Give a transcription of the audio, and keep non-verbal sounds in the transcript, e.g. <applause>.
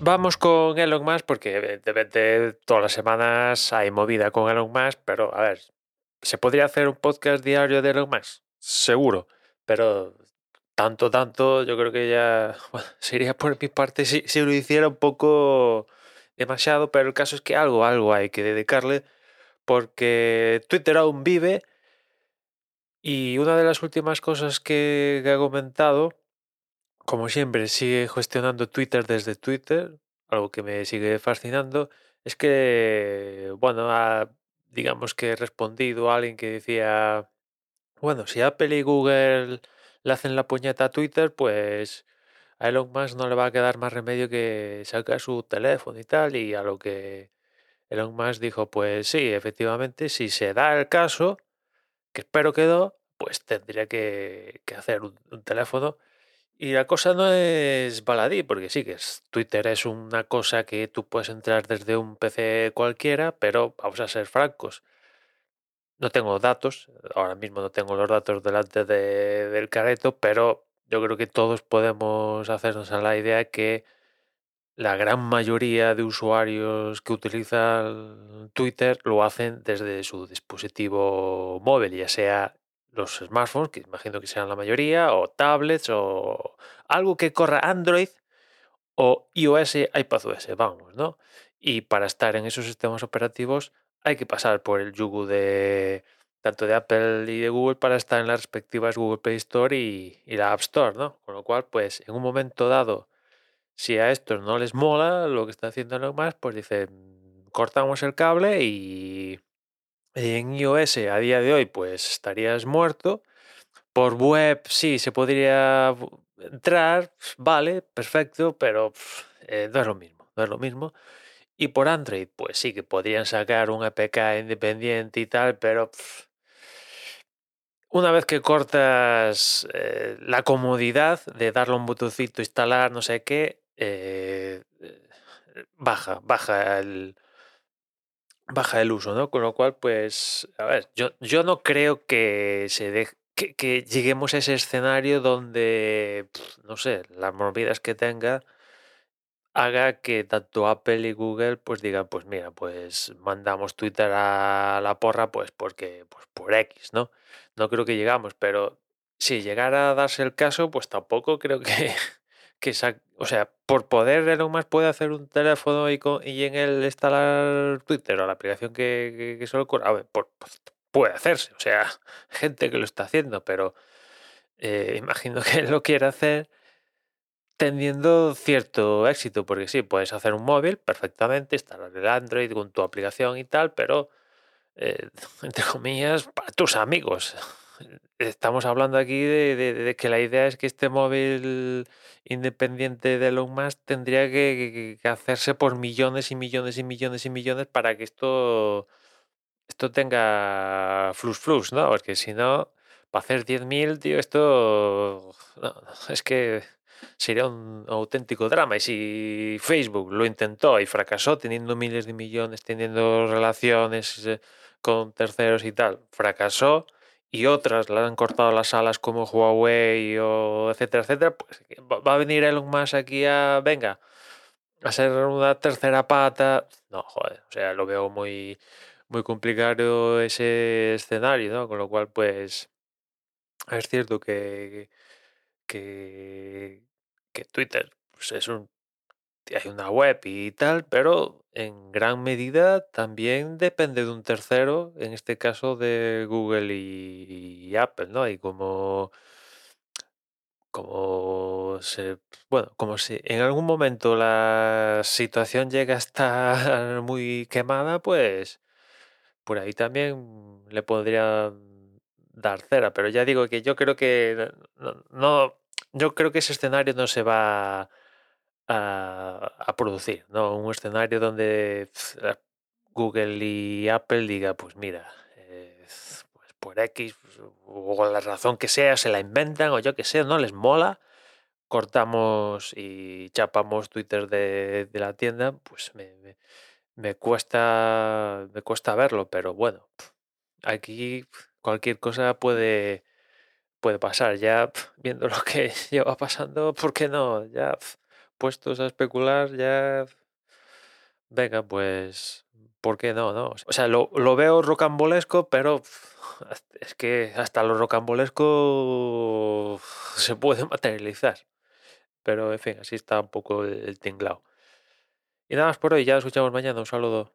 vamos con Elon Musk porque evidentemente todas las semanas hay movida con Elon Musk, pero a ver, ¿se podría hacer un podcast diario de Elon Musk? Seguro, pero tanto, tanto, yo creo que ya <laughs> sería por mi parte si, lo hiciera un poco demasiado, pero el caso es que algo, algo hay que dedicarle porque Twitter aún vive y una de las últimas cosas que ha comentado como siempre, sigue gestionando Twitter desde Twitter, algo que me sigue fascinando. Es que, bueno, ha, digamos que he respondido a alguien que decía, bueno, si Apple y Google le hacen la puñeta a Twitter, pues a Elon Musk no le va a quedar más remedio que sacar su teléfono y tal. Y a lo que Elon Musk dijo, pues sí, efectivamente, si se da el caso, que espero que no, pues tendría que, hacer un teléfono y la cosa no es baladí, porque sí que es, Twitter es una cosa que tú puedes entrar desde un PC cualquiera, pero vamos a ser francos. No tengo datos, ahora mismo no tengo los datos delante de, del careto, pero yo creo que todos podemos hacernos a la idea que la gran mayoría de usuarios que utilizan Twitter lo hacen desde su dispositivo móvil, ya sea los smartphones, que imagino que sean la mayoría, o tablets, o algo que corra Android o iOS, iPadOS, vamos, ¿no? Y para estar en esos sistemas operativos hay que pasar por el yugo de tanto de Apple y de Google para estar en las respectivas Google Play Store y, y la App Store, ¿no? Con lo cual, pues en un momento dado, si a estos no les mola lo que está haciendo lo más, pues dicen, cortamos el cable y en iOS a día de hoy, pues estarías muerto. Por web sí, se podría entrar, vale, perfecto, pero eh, no es lo mismo, no es lo mismo. Y por Android, pues sí que podrían sacar un APK independiente y tal, pero una vez que cortas eh, la comodidad de darle un botoncito, instalar, no sé qué, eh, baja, baja el, baja el uso, ¿no? Con lo cual, pues, a ver, yo, yo no creo que se deje, que, lleguemos a ese escenario donde, no sé, las movidas que tenga haga que tanto Apple y Google pues digan, pues mira, pues mandamos Twitter a la porra, pues porque, pues por X, ¿no? No creo que llegamos, pero si llegara a darse el caso, pues tampoco creo que, <laughs> que o sea, por poder Elon Musk puede hacer un teléfono y, con, y en él instalar Twitter o la aplicación que, que, se le ocurra, pues, puede hacerse, o sea, <laughs> gente que lo está haciendo, pero eh, imagino que lo quiere hacer teniendo cierto éxito, porque sí, puedes hacer un móvil perfectamente, instalar el Android con tu aplicación y tal, pero eh, <laughs> entre comillas, para tus amigos estamos hablando aquí de, que la idea es que este móvil independiente de Elon Musk tendría que, hacerse por millones y millones y millones y millones para que esto, esto tenga flux flux, ¿no? Porque si no, para hacer 10.000, tío, esto es que sería un auténtico drama. Y si Facebook lo intentó y fracasó teniendo miles de millones, teniendo relaciones eh, con terceros y tal, fracasó y otras le han cortado las alas como Huawei o etcétera, etcétera, pues va a venir Elon Musk aquí a, venga, a ser una tercera pata. No, joder, o sea, lo veo muy, muy complicado ese escenario, ¿no? Con lo cual, pues, es cierto que, que, que Twitter pues es un hay una web y tal, pero en gran medida también depende de un tercero, en este caso de Google y, Apple, ¿no? Y como, como bueno, como si en algún momento la situación llega a estar <laughs> muy quemada, pues por ahí también le podrían dar cera, pero ya digo que yo creo que no yo creo que ese escenario no se va a, producir, ¿no? Un escenario donde Google y Apple diga, pues mira, pues por X pues, o la razón que sea, se la inventan o yo que sé, no les mola, cortamos y chapamos Twitter de, de la tienda, pues me, me, me, cuesta me cuesta verlo, pero bueno, aquí cualquier cosa puede puede pasar. Ya viendo <laughs> lo que lleva pasando, ¿por qué no? Ya puestos a especular ya... Venga, pues... ¿Por qué no? no? O sea, lo, lo veo rocambolesco, pero <laughs> es que hasta lo rocambolesco <laughs> se puede materializar. Pero en fin, así está un poco el tinglao. Y nada más por hoy, ya nos escuchamos mañana. Un saludo.